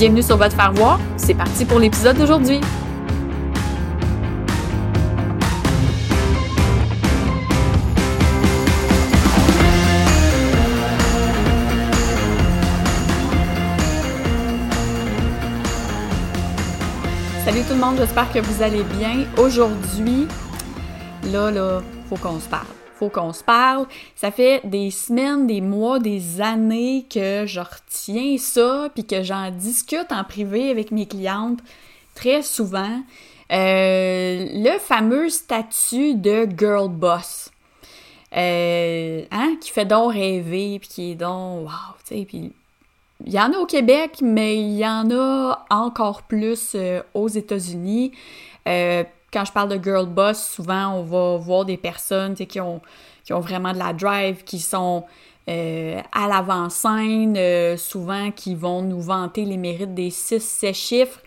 Bienvenue sur votre faire voir. C'est parti pour l'épisode d'aujourd'hui. Salut tout le monde, j'espère que vous allez bien. Aujourd'hui, là, là, faut qu'on se parle faut qu'on se parle. Ça fait des semaines, des mois, des années que je retiens ça, puis que j'en discute en privé avec mes clientes très souvent. Euh, le fameux statut de girl boss. Euh, hein, qui fait donc rêver, puis qui est donc wow, tu sais, puis il y en a au Québec, mais il y en a encore plus euh, aux États-Unis quand je parle de girl boss, souvent on va voir des personnes qui ont, vraiment de la drive, qui sont euh, à l'avant-scène, euh, souvent qui vont nous vanter les mérites des 6-7 chiffres,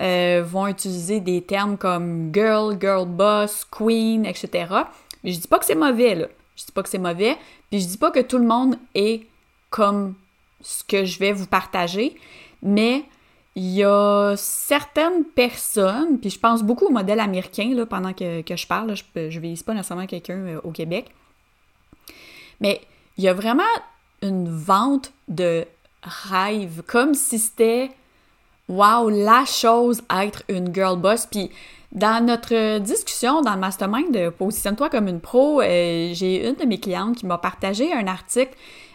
euh, vont utiliser des termes comme girl, girl boss, queen, etc. Mais je dis pas que c'est mauvais, là. Je dis pas que c'est mauvais, puis je dis pas que tout le monde est comme ce que je vais vous partager, mais il y a certaines personnes, puis je pense beaucoup au modèle américain là, pendant que, je parle, je ne vise pas nécessairement quelqu'un euh, au Québec, mais il y a vraiment une vente de rêve, comme si c'était wow, la chose à être une girl boss. Puis dans notre discussion dans le mastermind de Positionne-toi comme une pro, euh, j'ai une de mes clientes qui m'a partagé un article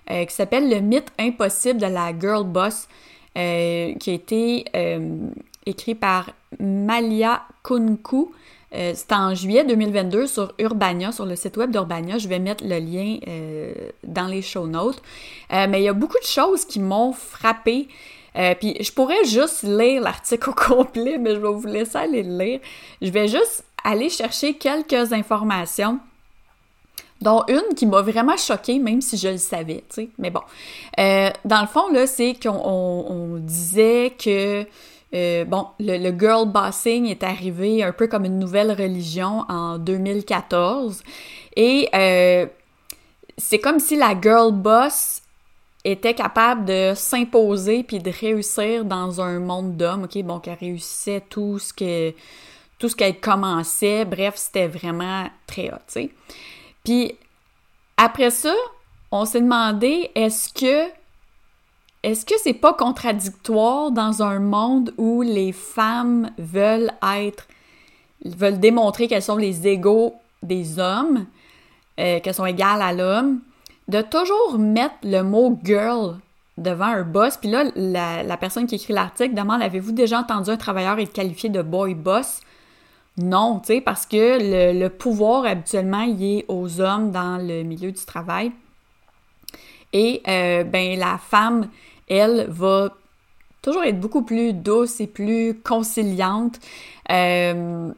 euh, qui s'appelle Le mythe impossible de la girl boss. Euh, qui a été euh, écrit par Malia Kunku. Euh, c'est en juillet 2022 sur Urbania, sur le site web d'Urbania. Je vais mettre le lien dans les show notes. mais il y a beaucoup de choses qui m'ont frappé. puis je pourrais juste lire l'article au complet, mais je vais vous laisser aller le lire. Je vais juste aller chercher quelques informations dont une qui m'a vraiment choquée, même si je le savais, tu sais. Mais bon. Euh, dans le fond, là, c'est qu'on disait que, euh, bon, le, girl bossing est arrivé un peu comme une nouvelle religion en 2014. Et euh, c'est comme si la girl boss était capable de s'imposer puis de réussir dans un monde d'hommes, ok? Bon, qu'elle réussissait tout ce que tout ce qu'elle commençait. Bref, c'était vraiment très hot, tu sais. Puis après ça, on s'est demandé est-ce que est-ce que c'est pas contradictoire dans un monde où les femmes veulent être veulent démontrer qu'elles sont les égaux des hommes, euh, qu'elles sont égales à l'homme, de toujours mettre le mot girl devant un boss? Puis là, la, la personne qui écrit l'article demande Avez-vous déjà entendu un travailleur être qualifié de boy boss? Non, tu sais, parce que le, pouvoir habituellement il est aux hommes dans le milieu du travail. Et euh, ben la femme, elle, va toujours être beaucoup plus douce et plus conciliante. Euh,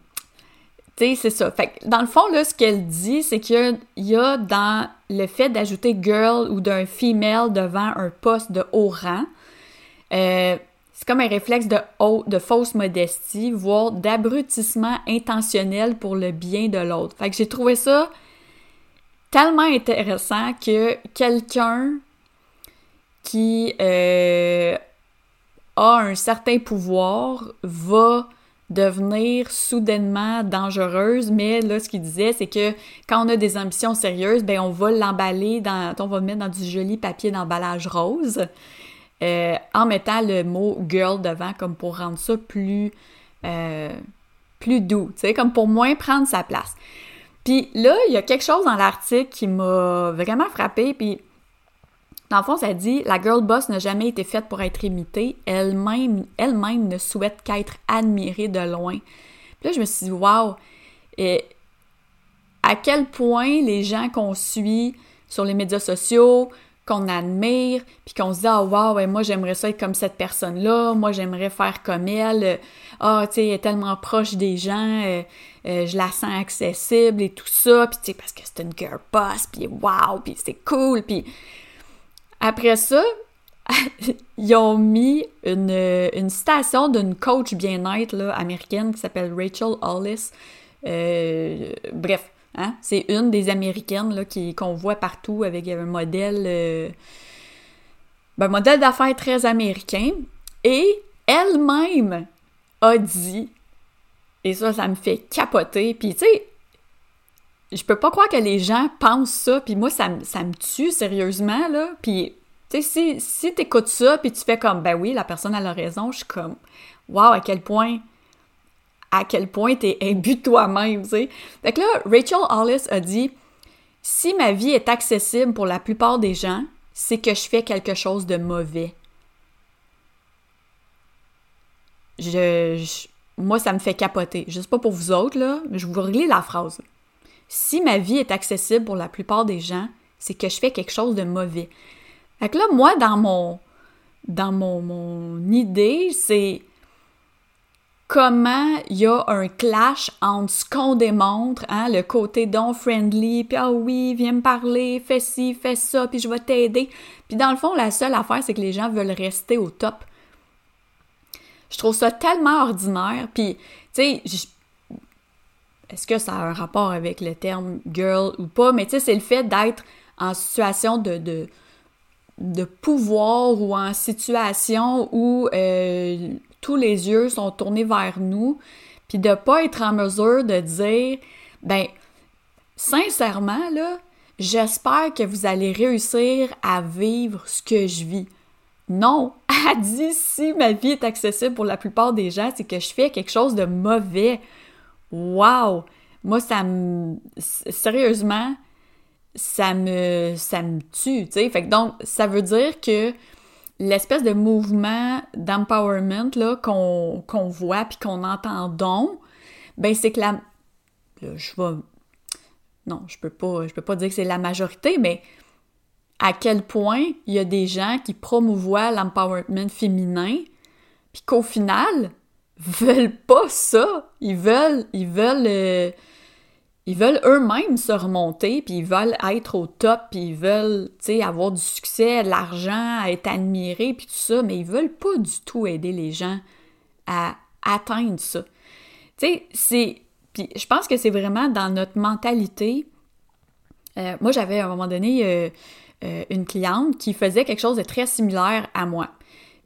tu sais, c'est ça. Fait dans le fond, là, ce qu'elle dit, c'est qu'il y, a dans le fait d'ajouter girl ou d'un female devant un poste de haut rang, euh, c'est comme un réflexe de, fausse modestie, voire d'abrutissement intentionnel pour le bien de l'autre. Fait que j'ai trouvé ça tellement intéressant que quelqu'un qui euh, a un certain pouvoir va devenir soudainement dangereuse, mais là, ce qu'il disait, c'est que quand on a des ambitions sérieuses, ben on va l'emballer dans, on va mettre dans du joli papier d'emballage rose. Euh, en mettant le mot girl devant comme pour rendre ça plus, euh, plus doux, tu sais, comme pour moins prendre sa place. Puis là, il y a quelque chose dans l'article qui m'a vraiment frappé, puis dans le fond, ça dit La girl boss n'a jamais été faite pour être imitée, elle-même elle -même ne souhaite qu'être admirée de loin. Puis là, je me suis dit Waouh! À quel point les gens qu'on suit sur les médias sociaux, qu'on admire, puis qu'on se dit Ah, wow, moi j'aimerais ça être comme cette personne-là, moi j'aimerais faire comme elle, ah, tu sais, elle est tellement proche des gens, euh, euh, je la sens accessible et tout ça, puis tu sais, parce que c'est une girl boss, puis wow, puis c'est cool, puis après ça, ils ont mis une, une citation d'une coach bien-être américaine qui s'appelle Rachel Hollis. Euh, bref, hein, c'est une des américaines là, qu'on voit partout avec un modèle, euh, ben, modèle d'affaires très américain. Et elle-même a dit, et ça, ça me fait capoter. Puis tu sais, je peux pas croire que les gens pensent ça, puis moi, ça, me tue sérieusement, là. Puis, tu sais, si, si t'écoutes ça, puis tu fais comme, ben oui, la personne a raison, je suis comme, waouh, à quel point, à quel point t'es imbu de toi-même, tu sais. Fait que là, Rachel Hollis a dit, si ma vie est accessible pour la plupart des gens, c'est que je fais quelque chose de mauvais. Je, moi, ça me fait capoter. Je sais pas pour vous autres, là, mais je vous relis la phrase si ma vie est accessible pour la plupart des gens, c'est que je fais quelque chose de mauvais. Fait que là, moi, dans mon, dans mon, mon idée, c'est comment il y a un clash entre ce qu'on démontre, hein, le côté don friendly, puis ah oui, viens me parler, fais ci, fais ça, puis je vais t'aider. Puis dans le fond, la seule affaire, c'est que les gens veulent rester au top. Je trouve ça tellement ordinaire, puis tu sais, est-ce que ça a un rapport avec le terme girl ou pas, mais tu sais, c'est le fait d'être en situation de, de, pouvoir ou en situation où euh, tous les yeux sont tournés vers nous, puis de pas être en mesure de dire, ben, sincèrement, là, j'espère que vous allez réussir à vivre ce que je vis. Non, elle dit si ma vie est accessible pour la plupart des gens, c'est que je fais quelque chose de mauvais. Wow! Moi, ça me. Sérieusement, ça me. ça me tue, tu sais. Fait que donc, ça veut dire que l'espèce de mouvement d'empowerment qu'on voit puis qu'on entend donc, ben c'est que la. je vais. Non, je peux pas. Je peux pas dire que c'est la majorité, mais à quel point il y a des gens qui promouvoient l'empowerment féminin, puis qu'au final, veulent pas ça. Ils veulent, ils veulent, euh, ils veulent eux-mêmes se remonter, puis ils veulent être au top, puis ils veulent, tu sais, avoir du succès, de l'argent, être admirés, puis tout ça, mais ils veulent pas du tout aider les gens à atteindre ça. Tu sais, c'est, puis je pense que c'est vraiment dans notre mentalité. Euh, moi, j'avais à un moment donné euh, une cliente qui faisait quelque chose de très similaire à moi.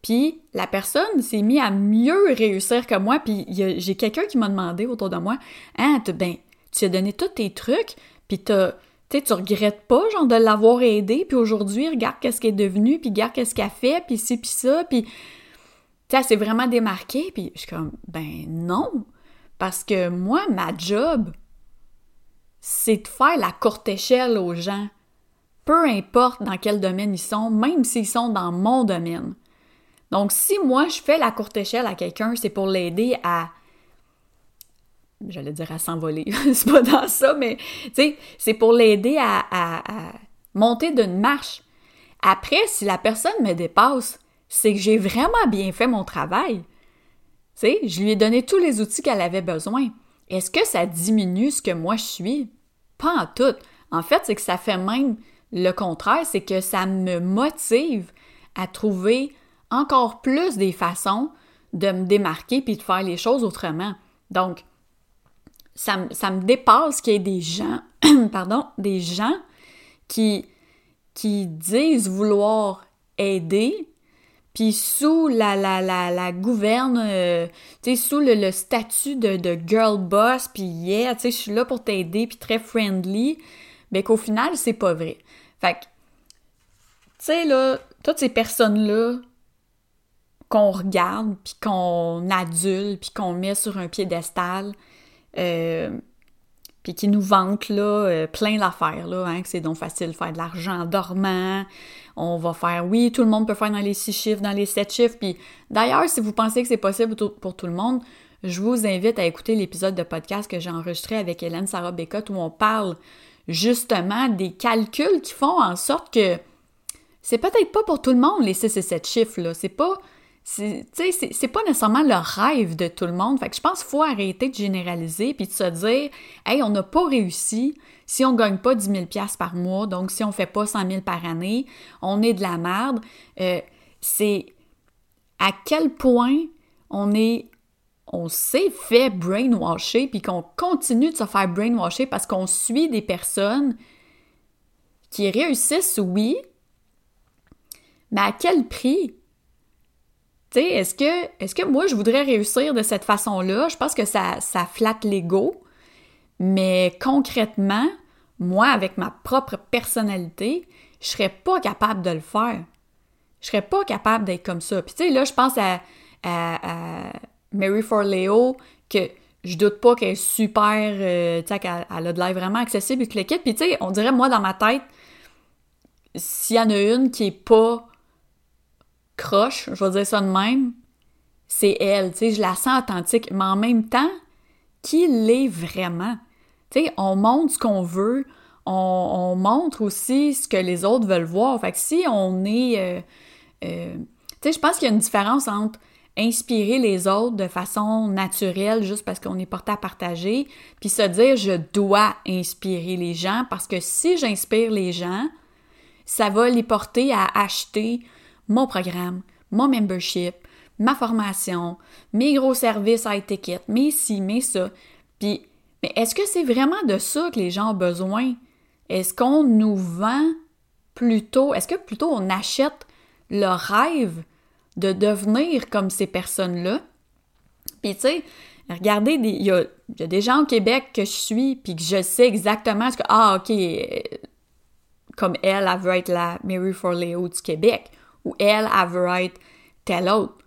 Puis la personne s'est mise à mieux réussir que moi. Puis j'ai quelqu'un qui m'a demandé autour de moi, hein, ben, tu as donné tous tes trucs, puis t'as, tu regrettes pas, genre, de l'avoir aidé, puis aujourd'hui, regarde qu'est-ce qu'elle est devenue, puis regarde qu'est-ce qu'elle fait, puis ci, puis ça, puis... Tu sais, c'est vraiment démarqué, puis je suis comme, ben non, parce que moi, ma job, c'est de faire la courte échelle aux gens, peu importe dans quel domaine ils sont, même s'ils sont dans mon domaine. Donc, si moi, je fais la courte échelle à quelqu'un, c'est pour l'aider à j'allais dire à s'envoler, c'est pas dans ça, mais tu sais, c'est pour l'aider à, monter d'une marche. Après, si la personne me dépasse, c'est que j'ai vraiment bien fait mon travail. Tu je lui ai donné tous les outils qu'elle avait besoin. Est-ce que ça diminue ce que moi je suis? Pas en tout. En fait, c'est que ça fait même le contraire, c'est que ça me motive à trouver encore plus des façons de me démarquer puis de faire les choses autrement. Donc, ça, me dépasse qu'il y ait des gens, pardon, des gens qui, qui disent vouloir aider, puis sous la, la, la, gouverne, euh, tu sais, sous le, statut de, de, girl boss, puis yeah, tu sais, je suis là pour t'aider, puis très friendly, mais qu'au final, c'est pas vrai. Fait que, tu sais, là, toutes ces personnes-là qu'on regarde, puis qu'on adule, puis qu'on met sur un piédestal, euh, puis qui nous vantent là, euh, plein d'affaires, là, hein, que c'est donc facile de faire de l'argent dormant, on va faire, oui, tout le monde peut faire dans les six chiffres, dans les sept chiffres, puis d'ailleurs, si vous pensez que c'est possible pour tout le monde, je vous invite à écouter l'épisode de podcast que j'ai enregistré avec Hélène Sarah Bécotte où on parle justement des calculs qui font en sorte que c'est peut-être pas pour tout le monde les 6 et 7 chiffres, là. C'est pas. C'est pas nécessairement le rêve de tout le monde. Fait que je pense qu'il faut arrêter de généraliser puis de se dire Hey, on n'a pas réussi si on gagne pas 10 000 par mois, donc si on fait pas 100 000 par année, on est de la merde. Euh, c'est à quel point on est on s'est fait brainwasher, puis qu'on continue de se faire brainwasher parce qu'on suit des personnes qui réussissent, oui, mais à quel prix? Tu sais, est-ce que, est que moi, je voudrais réussir de cette façon-là? Je pense que ça, ça flatte l'ego, mais concrètement, moi, avec ma propre personnalité, je serais pas capable de le faire. Je serais pas capable d'être comme ça. Puis tu sais, là, je pense à, à Mary for Leo, que je doute pas qu'elle est super, euh, tu sais, qu'elle a de l'air vraiment accessible et que l'équipe. Puis tu sais, on dirait, moi, dans ma tête, s'il y en a une qui est pas croche, je vais dire ça de même, c'est elle. Tu sais, je la sens authentique. Mais en même temps, qui l'est vraiment? Tu sais, on montre ce qu'on veut, on, montre aussi ce que les autres veulent voir. Fait si on est... Euh, euh, tu sais, je pense qu'il y a une différence entre inspirer les autres de façon naturelle juste parce qu'on est porté à partager, puis se dire je dois inspirer les gens parce que si j'inspire les gens, ça va les porter à acheter mon programme, mon membership, ma formation, mes gros services à étiquette, mes ci, mes ça. Puis, mais est-ce que c'est vraiment de ça que les gens ont besoin? Est-ce qu'on nous vend plutôt, est-ce que plutôt on achète le rêve de devenir comme ces personnes-là? Puis tu sais, regardez, il y a, des gens au Québec que je suis, puis que je sais exactement ce que, ah ok, euh, comme elle, elle veut être la Mary for Leo du Québec, ou elle, elle veut être telle autre.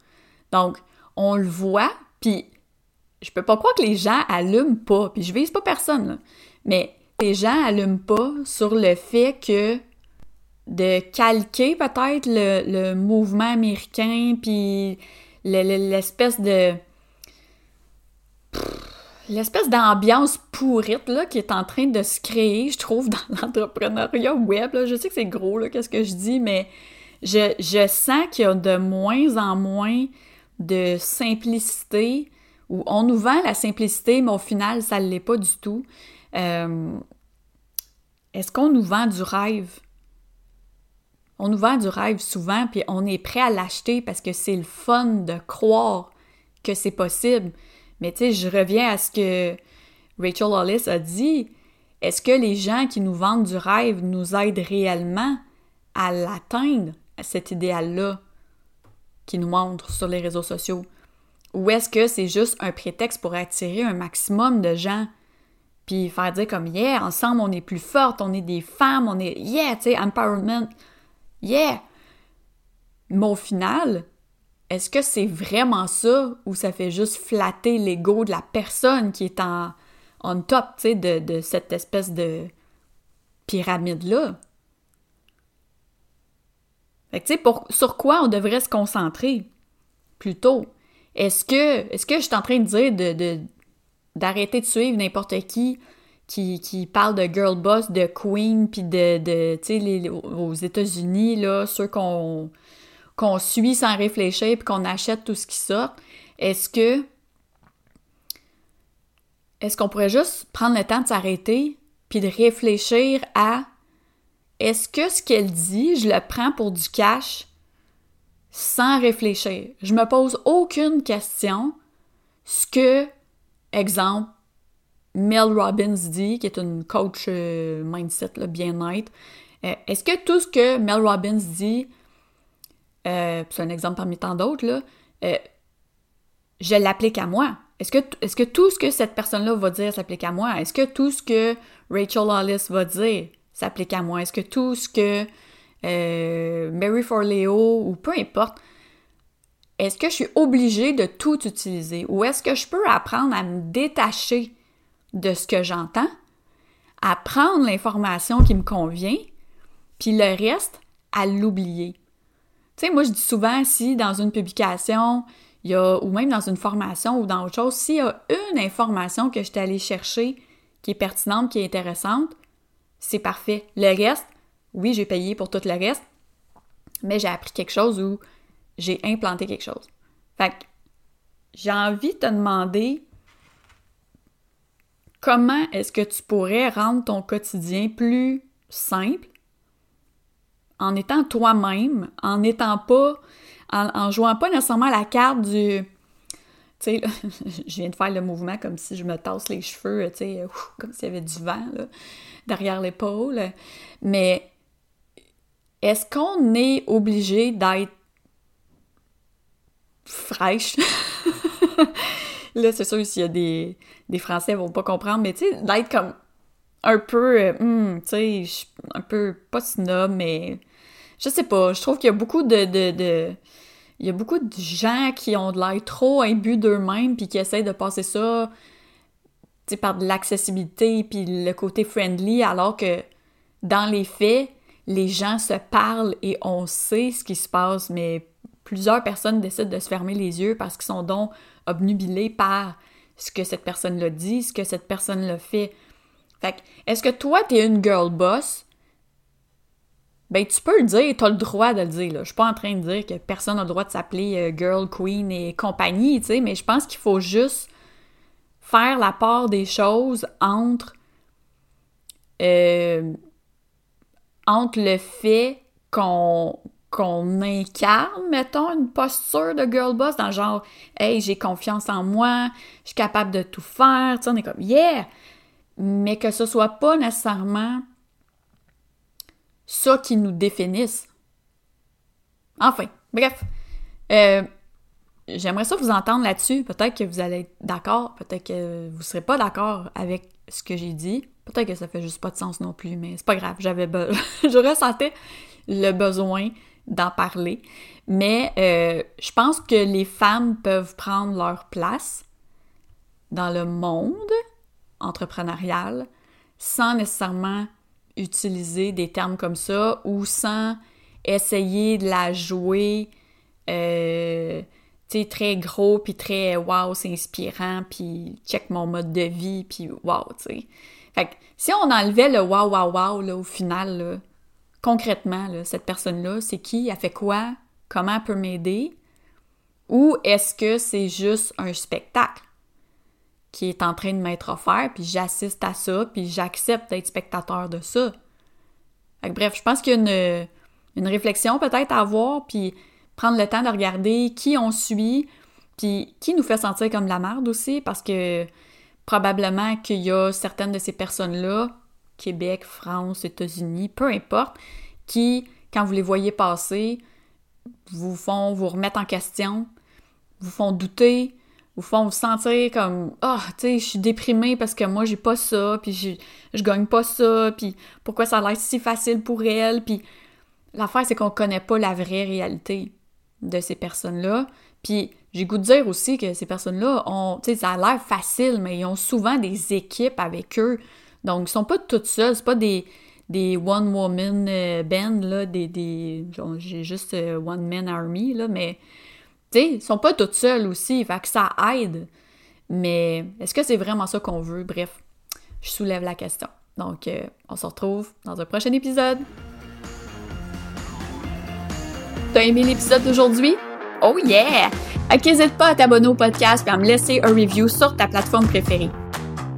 Donc, on le voit, puis je peux pas croire que les gens allument pas, puis je vise pas personne, mais les gens allument pas sur le fait que de calquer peut-être le, mouvement américain, puis l'espèce de... L'espèce d'ambiance pourrite là, qui est en train de se créer, je trouve, dans l'entrepreneuriat web. Je sais que c'est gros, qu'est-ce que je dis, mais je, sens qu'il y a de moins en moins de simplicité, où on nous vend la simplicité, mais au final, ça ne l'est pas du tout. Euh, est-ce qu'on nous vend du rêve? On nous vend du rêve souvent, puis on est prêt à l'acheter parce que c'est le fun de croire que c'est possible. Mais tu sais, je reviens à ce que Rachel Hollis a dit. Est-ce que les gens qui nous vendent du rêve nous aident réellement à l'atteindre, cet idéal-là qui nous montre sur les réseaux sociaux? Ou est-ce que c'est juste un prétexte pour attirer un maximum de gens? Puis faire dire comme, yeah, ensemble on est plus fortes, on est des femmes, on est, yeah, tu sais, empowerment. Yeah! Mais au final, est-ce que c'est vraiment ça ou ça fait juste flatter l'ego de la personne qui est en on top, tu sais, de, de, cette espèce de pyramide-là? Fait que, tu sur quoi on devrait se concentrer plutôt? Est-ce que, est-ce que je suis en train de dire d'arrêter de suivre n'importe qui qui, qui parle de girl boss, de queen, puis de, de aux États-Unis, là, ceux qu'on qu'on suit sans réfléchir puis qu'on achète tout ce qui sort, est-ce que est-ce qu'on pourrait juste prendre le temps de s'arrêter puis de réfléchir à est-ce que ce qu'elle dit, je le prends pour du cash sans réfléchir? Je me pose aucune question. Ce que, exemple, Mel Robbins dit, qui est une coach euh, mindset, bien-être. Euh, est-ce que tout ce que Mel Robbins dit, euh, c'est un exemple parmi tant d'autres, je l'applique à moi? Est-ce que, est que tout ce que cette personne-là va dire s'applique à moi? Est-ce que tout ce que Rachel Hollis va dire s'applique à moi? Est-ce que tout ce que Mary For Leo ou peu importe, est-ce que je suis obligée de tout utiliser? Ou est-ce que je peux apprendre à me détacher de ce que j'entends, à prendre l'information qui me convient, puis le reste, à l'oublier? Tu sais, moi, je dis souvent, si dans une publication, ou même dans une formation ou dans autre chose, s'il y a une information que je suis allée chercher qui est pertinente, qui est intéressante, c'est parfait. Le reste, oui, j'ai payé pour tout le reste, mais j'ai appris quelque chose ou j'ai implanté quelque chose. Fait j'ai envie de te demander comment est-ce que tu pourrais rendre ton quotidien plus simple en étant toi-même, en n'étant pas, en, jouant pas nécessairement la carte du. Sais, je viens de faire le mouvement comme si je me tasse les cheveux, tu sais, comme s'il y avait du vent derrière l'épaule. Mais est-ce qu'on est obligé d'être fraîche? Là, c'est sûr, s'il y a des, des Français, ils vont pas comprendre, mais tu sais, d'être comme un peu, hmm, tu sais, un peu, pas snob, mais je sais pas, je trouve qu'il y a beaucoup de, de, il y a beaucoup de gens qui ont de l'air trop imbus d'eux-mêmes puis qui essayent de passer ça par de l'accessibilité puis le côté friendly alors que dans les faits, les gens se parlent et on sait ce qui se passe, mais plusieurs personnes décident de se fermer les yeux parce qu'ils sont donc obnubilés par ce que cette personne-là dit, ce que cette personne-là fait. Fait est-ce que toi, t'es une girl boss? Ben, tu peux le dire, t'as le droit de le dire, là. Je suis pas en train de dire que personne n'a le droit de s'appeler euh, girl, queen et compagnie, tu sais, mais je pense qu'il faut juste faire la part des choses entre euh, entre le fait qu'on qu'on incarne, mettons, une posture de girl boss dans le genre Hey, j'ai confiance en moi, je suis capable de tout faire, tu sais, on est comme Yeah! Mais que ce soit pas nécessairement ça qui nous définisse. Enfin, bref. Euh, J'aimerais ça vous entendre là-dessus. Peut-être que vous allez être d'accord, peut-être que vous serez pas d'accord avec ce que j'ai dit. Peut-être que ça fait juste pas de sens non plus, mais c'est pas grave. J'avais je ressentais le besoin d'en parler. Mais euh, je pense que les femmes peuvent prendre leur place dans le monde entrepreneurial sans nécessairement utiliser des termes comme ça ou sans essayer de la jouer euh, très gros puis très wow, c'est inspirant puis check mon mode de vie puis wow, tu sais. Fait que si on enlevait le wow, wow, wow, là, au final, concrètement, là, cette personne-là, c'est qui? Elle fait quoi? Comment elle peut m'aider? Ou est-ce que c'est juste un spectacle? Qui est en train de m'être offert, puis j'assiste à ça, puis j'accepte d'être spectateur de ça? Bref, je pense qu'il y a une, réflexion peut-être à avoir, puis prendre le temps de regarder qui on suit, puis qui nous fait sentir comme la merde aussi, parce que probablement qu'il y a certaines de ces personnes-là, Québec, France, États-Unis, peu importe, qui, quand vous les voyez passer, vous font vous remettre en question, vous font douter, vous font vous sentir comme ah tu sais je suis déprimée parce que moi j'ai pas ça puis je, je gagne pas ça puis pourquoi ça a l'air si facile pour elle puis l'affaire c'est qu'on connaît pas la vraie réalité de ces personnes-là puis j'ai goût de dire aussi que ces personnes-là ont, tu sais, ça a l'air facile, mais ils ont souvent des équipes avec eux. Donc, ils sont pas toutes seules, c'est pas des, des one-woman euh, band, là, des, des j'ai juste euh, one-man army, là, mais, ils sont pas toutes seules aussi, fait que ça aide. Mais est-ce que c'est vraiment ça qu'on veut? Bref, je soulève la question. Donc, euh, on se retrouve dans un prochain épisode. T'as aimé l'épisode d'aujourd'hui? Oh yeah! n'hésite pas à t'abonner au podcast et à me laisser un review sur ta plateforme préférée.